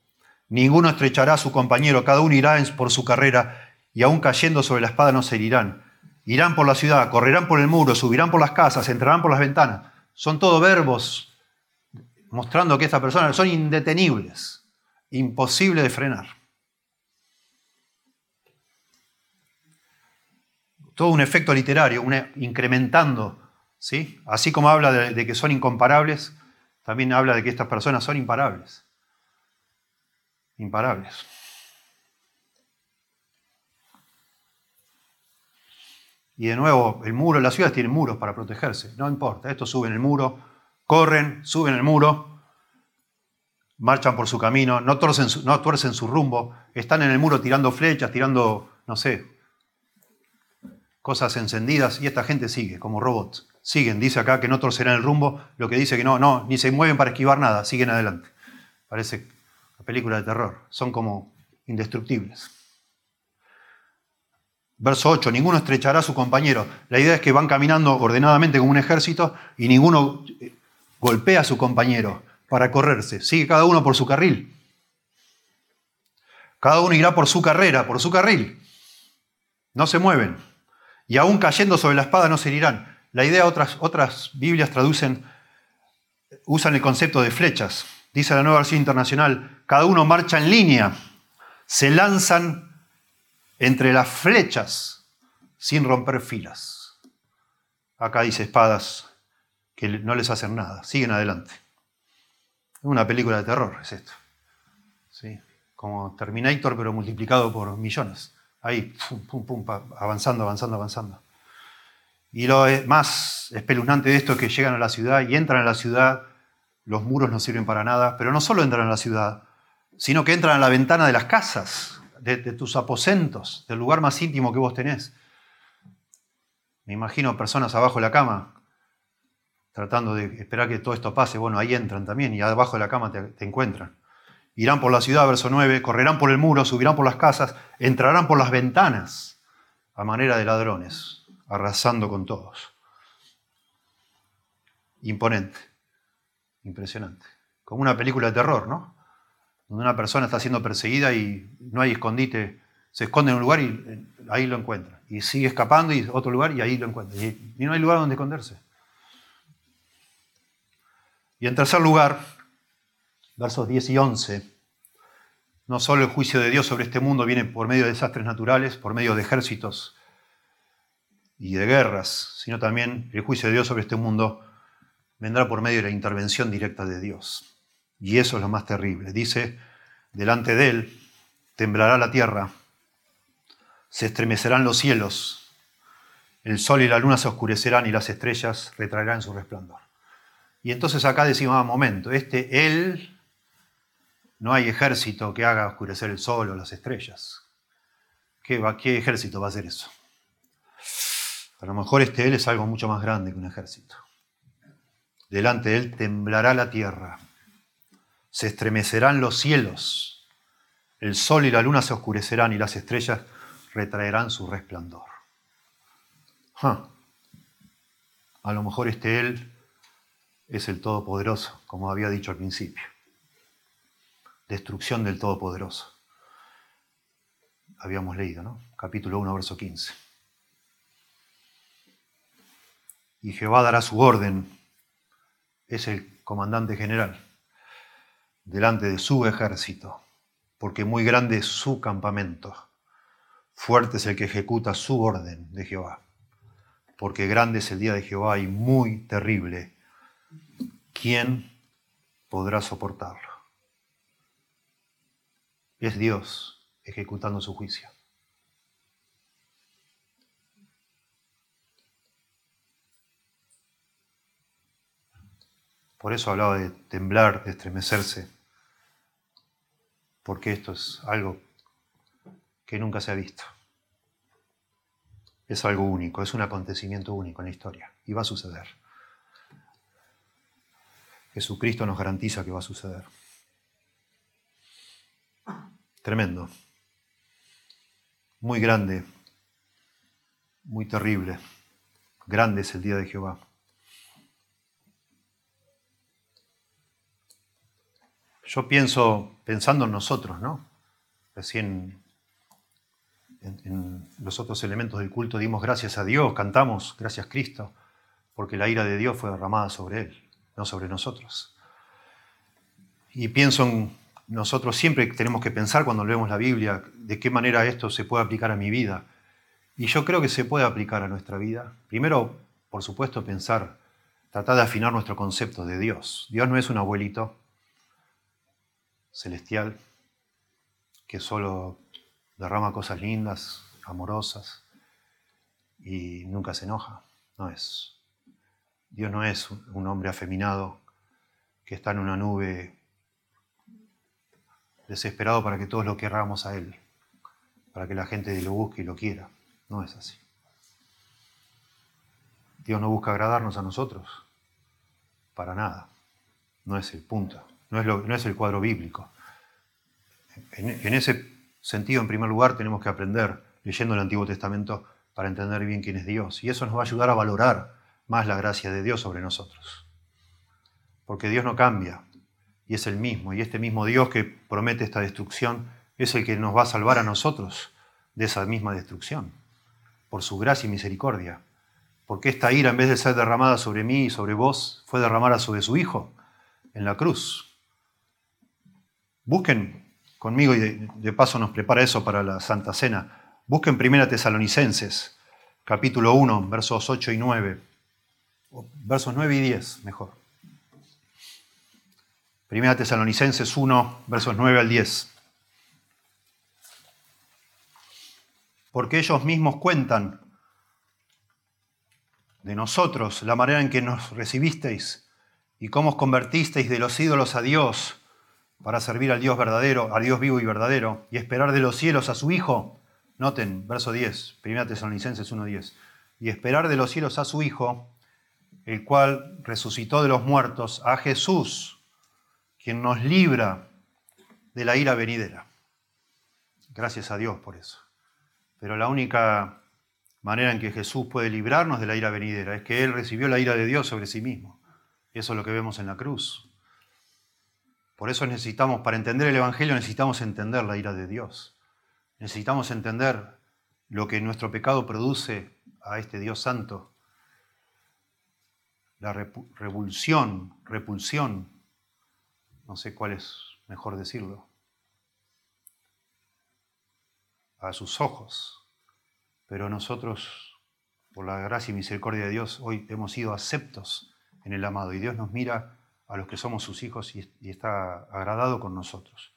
Ninguno estrechará a su compañero, cada uno irá por su carrera y aún cayendo sobre la espada no se herirán. Irán por la ciudad, correrán por el muro, subirán por las casas, entrarán por las ventanas. Son todos verbos mostrando que estas personas son indetenibles, imposible de frenar. Todo un efecto literario, incrementando, ¿sí? Así como habla de, que son incomparables, también habla de que estas personas son imparables. Imparables. Y de nuevo, el muro, las ciudades tienen muros para protegerse, no importa, estos suben el muro, corren, suben el muro, marchan por su camino, no no tuercen su rumbo, están en el muro tirando flechas, tirando, no sé, cosas encendidas y esta gente sigue como robots. Siguen, dice acá que no torcerán el rumbo, lo que dice que no, no, ni se mueven para esquivar nada, siguen adelante. Parece una película de terror, son como indestructibles. Verso 8, ninguno estrechará a su compañero. La idea es que van caminando ordenadamente como un ejército y ninguno eh, golpea a su compañero para correrse. Sigue cada uno por su carril. Cada uno irá por su carrera, por su carril. No se mueven y aún cayendo sobre la espada no se herirán. La idea, otras, otras Biblias traducen, usan el concepto de flechas. Dice la nueva versión internacional, cada uno marcha en línea, se lanzan entre las flechas sin romper filas. Acá dice espadas que no les hacen nada, siguen adelante. Es una película de terror, es esto. ¿Sí? Como Terminator, pero multiplicado por millones ahí, pum, pum, avanzando, avanzando, avanzando. Y lo más espeluznante de esto es que llegan a la ciudad y entran a la ciudad, los muros no sirven para nada, pero no solo entran a la ciudad, sino que entran a la ventana de las casas, de, tus aposentos, del lugar más íntimo que vos tenés. Me imagino personas abajo de la cama, tratando de esperar que todo esto pase. Bueno, ahí entran también y abajo de la cama te encuentran. Irán por la ciudad, verso 9, correrán por el muro, subirán por las casas, entrarán por las ventanas a manera de ladrones, arrasando con todos. Imponente, impresionante. Como una película de terror, ¿no? Donde una persona está siendo perseguida y no hay escondite, se esconde en un lugar y eh, ahí lo encuentra. Y sigue escapando y otro lugar y ahí lo encuentra. Y no hay lugar donde esconderse. Y en tercer lugar, versos 10 y 11, no solo el juicio de Dios sobre este mundo viene por medio de desastres naturales, por medio de ejércitos y de guerras, sino también el juicio de Dios sobre este mundo vendrá por medio de la intervención directa de Dios. Y eso es lo más terrible. Dice, delante de él temblará la tierra, se estremecerán los cielos, el sol y la luna se oscurecerán y las estrellas retraerán su resplandor. Y entonces acá decimos, ah, momento, este él, no hay ejército que haga oscurecer el sol o las estrellas. ¿Qué, va, ¿Qué ejército va a hacer eso? A lo mejor este él es algo mucho más grande que un ejército. Delante de él temblará la tierra, se estremecerán los cielos, el sol y la luna se oscurecerán y las estrellas retraerán su resplandor. A lo mejor este Él es el Todopoderoso, como había dicho al principio. Destrucción del Todopoderoso. Habíamos leído, ¿no? Capítulo 1, verso 15. Y Jehová dará su orden, es el comandante general, delante de su ejército, porque muy grande es su campamento. Fuerte es el que ejecuta su orden de Jehová porque grande es el día de Jehová y muy terrible. ¿Quién podrá soportarlo? Es Dios ejecutando su juicio. Por eso hablaba de temblar, de estremecerse, porque esto es algo que nunca se ha visto es algo único, es un acontecimiento único en la historia y va a suceder. Jesucristo nos garantiza que va a suceder. Tremendo. Muy grande, muy terrible. Grande es el día de Jehová. Yo pienso, pensando en nosotros, ¿no? Recién en, los otros elementos del culto dimos gracias a Dios, cantamos gracias Cristo, porque la ira de Dios fue derramada sobre Él, no sobre nosotros. Y pienso en nosotros siempre tenemos que pensar cuando leemos la Biblia de qué manera esto se puede aplicar a mi vida. Y yo creo que se puede aplicar a nuestra vida. Primero, por supuesto, pensar, tratar de afinar nuestro concepto de Dios. Dios no es un abuelito celestial que solo derrama cosas lindas, amorosas y nunca se enoja. No es. Dios no es un hombre afeminado que está en una nube desesperado para que todos lo querramos a Él, para que la gente lo busque y lo quiera. No es así. Dios no busca agradarnos a nosotros, para nada. No es el punto, no es, no es el cuadro bíblico. En, en ese sentido, en primer lugar, tenemos que aprender leyendo el Antiguo Testamento para entender bien quién es Dios. Y eso nos va a ayudar a valorar más la gracia de Dios sobre nosotros. Porque Dios no cambia y es el mismo. Y este mismo Dios que promete esta destrucción es el que nos va a salvar a nosotros de esa misma destrucción. Por su gracia y misericordia. Porque esta ira, en vez de ser derramada sobre mí y sobre vos, fue derramada sobre su Hijo en la cruz. Busquen conmigo y de, paso nos prepara eso para la Santa Cena. Busquen Primera Tesalonicenses, capítulo 1, versos 8 y 9. versos 9 y 10, mejor. Primera Tesalonicenses 1, versos 9 al 10. Porque ellos mismos cuentan de nosotros la manera en que nos recibisteis y cómo os convertisteis de los ídolos a Dios para servir al Dios verdadero, al Dios vivo y verdadero, y esperar de los cielos a su Hijo. Noten, verso 10, 1 Tesalonicenses 1.10. Y esperar de los cielos a su Hijo, el cual resucitó de los muertos, a Jesús, quien nos libra de la ira venidera. Gracias a Dios por eso. Pero la única manera en que Jesús puede librarnos de la ira venidera es que Él recibió la ira de Dios sobre sí mismo. Eso es lo que vemos en la cruz. Por eso necesitamos, para entender el Evangelio, necesitamos entender la ira de Dios. Necesitamos entender lo que nuestro pecado produce a este Dios santo. La revulsión, repulsión, no sé cuál es mejor decirlo, a sus ojos. Pero nosotros, por la gracia y misericordia de Dios, hoy hemos sido aceptos en el amado y Dios nos mira a los que somos sus hijos y, está agradado con nosotros.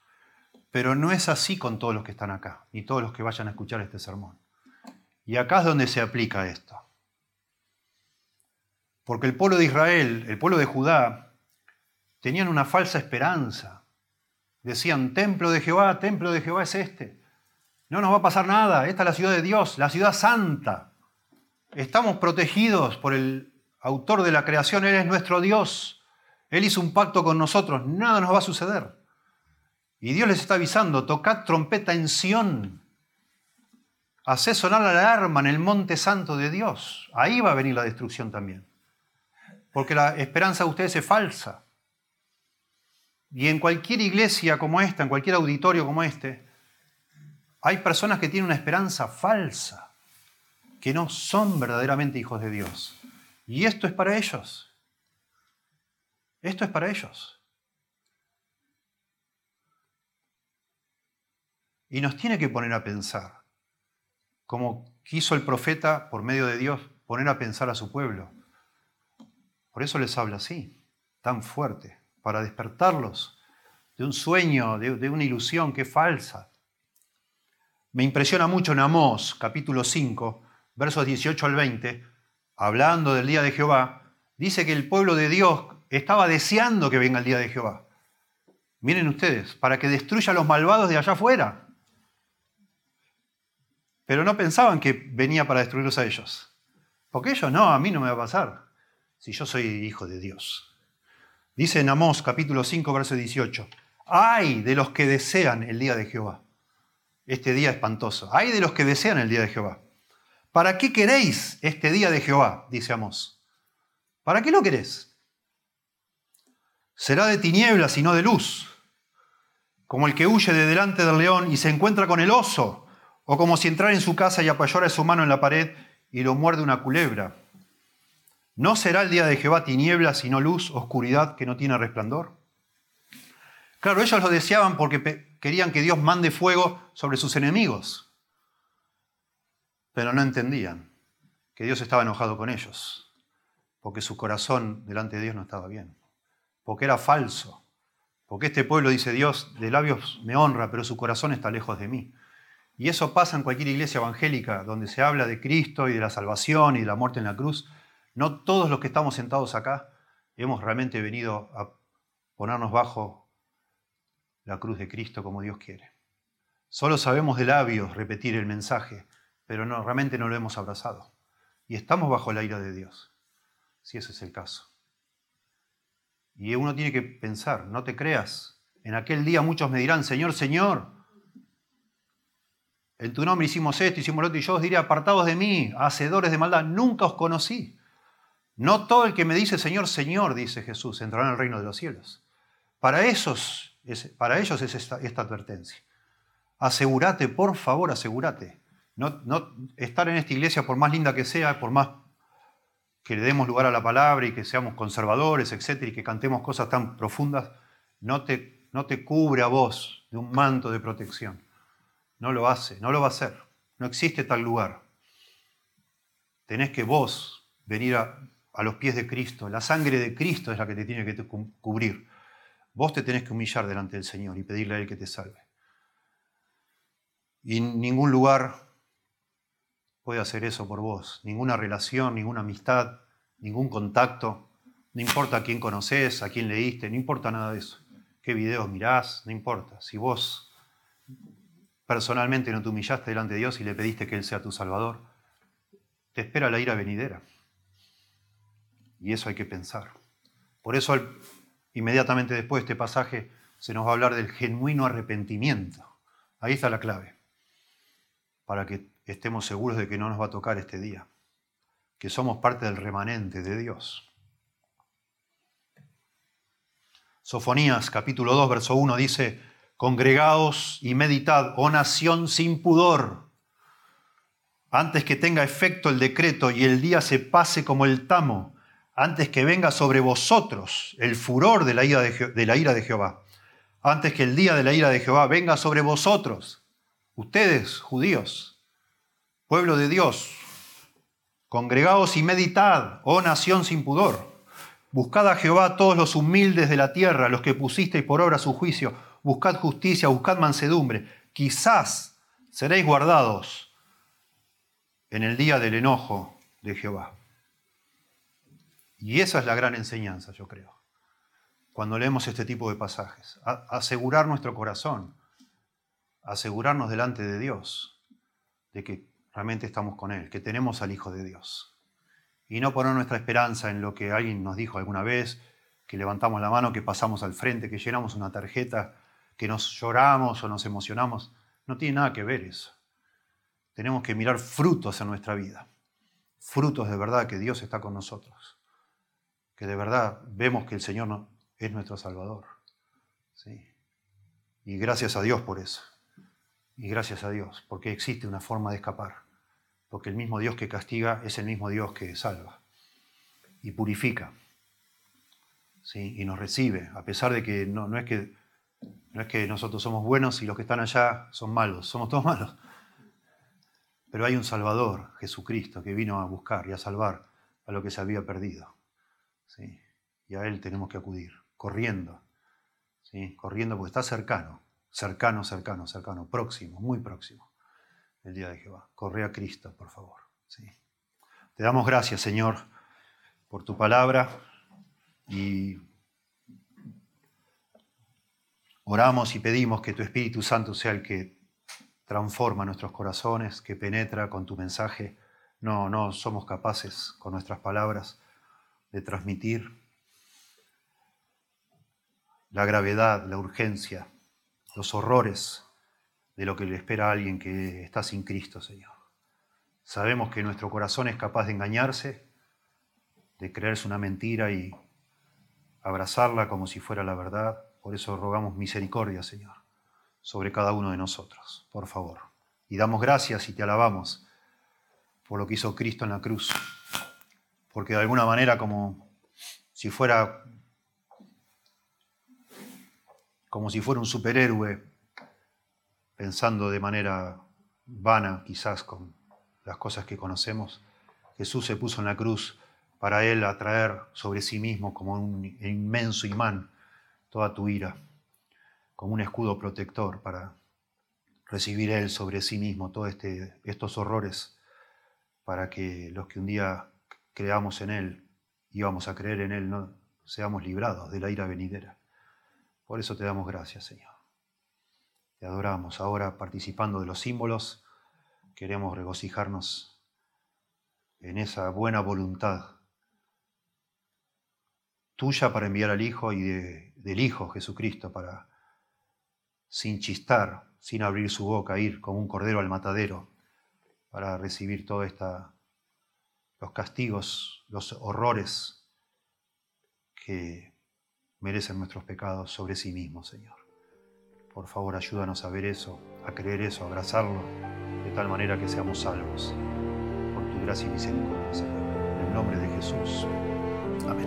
Pero no es así con todos los que están acá, ni todos los que vayan a escuchar este sermón. Y acá es donde se aplica esto. Porque el pueblo de Israel, el pueblo de Judá, tenían una falsa esperanza. Decían, templo de Jehová, templo de Jehová es este. No nos va a pasar nada, esta es la ciudad de Dios, la ciudad santa. Estamos protegidos por el autor de la creación, Él es nuestro Dios. Él hizo un pacto con nosotros, nada nos va a suceder. Y Dios les está avisando, tocad trompeta en Sión, haced sonar la alarma en el monte santo de Dios. Ahí va a venir la destrucción también. Porque la esperanza de ustedes es falsa. Y en cualquier iglesia como esta, en cualquier auditorio como este, hay personas que tienen una esperanza falsa, que no son verdaderamente hijos de Dios. Y esto es para ellos. Esto es para ellos. Y nos tiene que poner a pensar, como quiso el profeta, por medio de Dios, poner a pensar a su pueblo. Por eso les habla así, tan fuerte, para despertarlos de un sueño, de, una ilusión que es falsa. Me impresiona mucho en Amós, capítulo 5, versos 18 al 20, hablando del día de Jehová, dice que el pueblo de Dios estaba deseando que venga el día de Jehová. Miren ustedes, para que destruya a los malvados de allá afuera. Pero no pensaban que venía para destruirlos a ellos. Porque ellos no, a mí no me va a pasar, si yo soy hijo de Dios. Dice en Amós capítulo 5, verso 18, ay de los que desean el día de Jehová. Este día espantoso. Ay de los que desean el día de Jehová. ¿Para qué queréis este día de Jehová? Dice Amós. ¿Para qué lo querés? Será de tinieblas y no de luz, como el que huye de delante del león y se encuentra con el oso o como si entrara en su casa y apoyara su mano en la pared y lo muerde una culebra. ¿No será el día de Jehová tiniebla, sino luz, oscuridad que no tiene resplandor? Claro, ellos lo deseaban porque querían que Dios mande fuego sobre sus enemigos, pero no entendían que Dios estaba enojado con ellos, porque su corazón delante de Dios no estaba bien, porque era falso, porque este pueblo, dice Dios, de labios me honra, pero su corazón está lejos de mí. Y eso pasa en cualquier iglesia evangélica donde se habla de Cristo y de la salvación y de la muerte en la cruz. No todos los que estamos sentados acá hemos realmente venido a ponernos bajo la cruz de Cristo como Dios quiere. Solo sabemos de labios repetir el mensaje, pero no, realmente no lo hemos abrazado. Y estamos bajo la ira de Dios, si ese es el caso. Y uno tiene que pensar, no te creas. En aquel día muchos me dirán, Señor, Señor, en tu nombre hicimos esto, hicimos lo otro, y yo os diré, apartados de mí, hacedores de maldad, nunca os conocí. No todo el que me dice Señor, Señor, dice Jesús, entrará en el reino de los cielos. Para, esos, para ellos es esta, advertencia. Asegúrate, por favor, asegúrate. No, no, estar en esta iglesia, por más linda que sea, por más que le demos lugar a la palabra y que seamos conservadores, etcétera, y que cantemos cosas tan profundas, no te, no te cubre a vos de un manto de protección. No lo hace, no lo va a hacer. No existe tal lugar. Tenés que vos venir a, los pies de Cristo. La sangre de Cristo es la que te tiene que cubrir. Vos te tenés que humillar delante del Señor y pedirle a Él que te salve. Y ningún lugar puede hacer eso por vos. Ninguna relación, ninguna amistad, ningún contacto. No importa a quién conoces, a quién leíste, no importa nada de eso. Qué videos mirás, no importa. Si vos personalmente no te humillaste delante de Dios y le pediste que Él sea tu Salvador, te espera la ira venidera. Y eso hay que pensar. Por eso inmediatamente después de este pasaje se nos va a hablar del genuino arrepentimiento. Ahí está la clave. Para que estemos seguros de que no nos va a tocar este día. Que somos parte del remanente de Dios. Sofonías capítulo 2, verso 1 dice, Congregaos y meditad, oh nación sin pudor, antes que tenga efecto el decreto y el día se pase como el tamo, antes que venga sobre vosotros el furor de la ira de, Jehová, antes que el día de la ira de Jehová venga sobre vosotros, ustedes, judíos, pueblo de Dios, congregaos y meditad, oh nación sin pudor. Buscad a Jehová todos los humildes de la tierra, los que pusisteis por obra su juicio buscad justicia, buscad mansedumbre. Quizás seréis guardados en el día del enojo de Jehová. Y esa es la gran enseñanza, yo creo, cuando leemos este tipo de pasajes. asegurar nuestro corazón, asegurarnos delante de Dios de que realmente estamos con Él, que tenemos al Hijo de Dios. Y no poner nuestra esperanza en lo que alguien nos dijo alguna vez, que levantamos la mano, que pasamos al frente, que llenamos una tarjeta, que nos lloramos o nos emocionamos. No tiene nada que ver eso. Tenemos que mirar frutos en nuestra vida. Frutos de verdad que Dios está con nosotros que de verdad vemos que el Señor es nuestro Salvador. ¿sí? Y gracias a Dios por eso. Y gracias a Dios, porque existe una forma de escapar. Porque el mismo Dios que castiga es el mismo Dios que salva y purifica. ¿sí? Y nos recibe, a pesar de que no, no, es que no es que nosotros somos buenos y los que están allá son malos, somos todos malos. Pero hay un Salvador, Jesucristo, que vino a buscar y a salvar a lo que se había perdido. Y a Él tenemos que acudir, corriendo, ¿sí? corriendo porque está cercano, cercano, cercano, cercano, próximo, muy próximo, el día de Jehová. Corre a Cristo, por favor. ¿sí? Te damos gracias, Señor, por tu palabra y oramos y pedimos que tu Espíritu Santo sea el que transforma nuestros corazones, que penetra con tu mensaje. No, no somos capaces con nuestras palabras de transmitir la gravedad, la urgencia, los horrores de lo que le espera a alguien que está sin Cristo, Señor. Sabemos que nuestro corazón es capaz de engañarse, de creerse una mentira y abrazarla como si fuera la verdad. Por eso rogamos misericordia, Señor, sobre cada uno de nosotros, por favor. Y damos gracias y te alabamos por lo que hizo Cristo en la cruz porque de alguna manera como si fuera como si fuera un superhéroe, pensando de manera vana quizás con las cosas que conocemos, Jesús se puso en la cruz para él atraer sobre sí mismo como un inmenso imán toda tu ira, como un escudo protector para recibir él sobre sí mismo todos este, estos horrores, para que los que un día creamos en Él y vamos a creer en Él, no seamos librados de la ira venidera. Por eso te damos gracias, Señor. Te adoramos. Ahora participando de los símbolos, queremos regocijarnos en esa buena voluntad tuya para enviar al Hijo y del Hijo Jesucristo para, sin chistar, sin abrir su boca, ir como un cordero al matadero para recibir toda esta los castigos, los horrores que merecen nuestros pecados sobre sí mismos, Señor. Por favor, ayúdanos a ver eso, a creer eso, a abrazarlo, de tal manera que seamos salvos. Por tu gracia y misericordia, Señor. En el nombre de Jesús. Amén.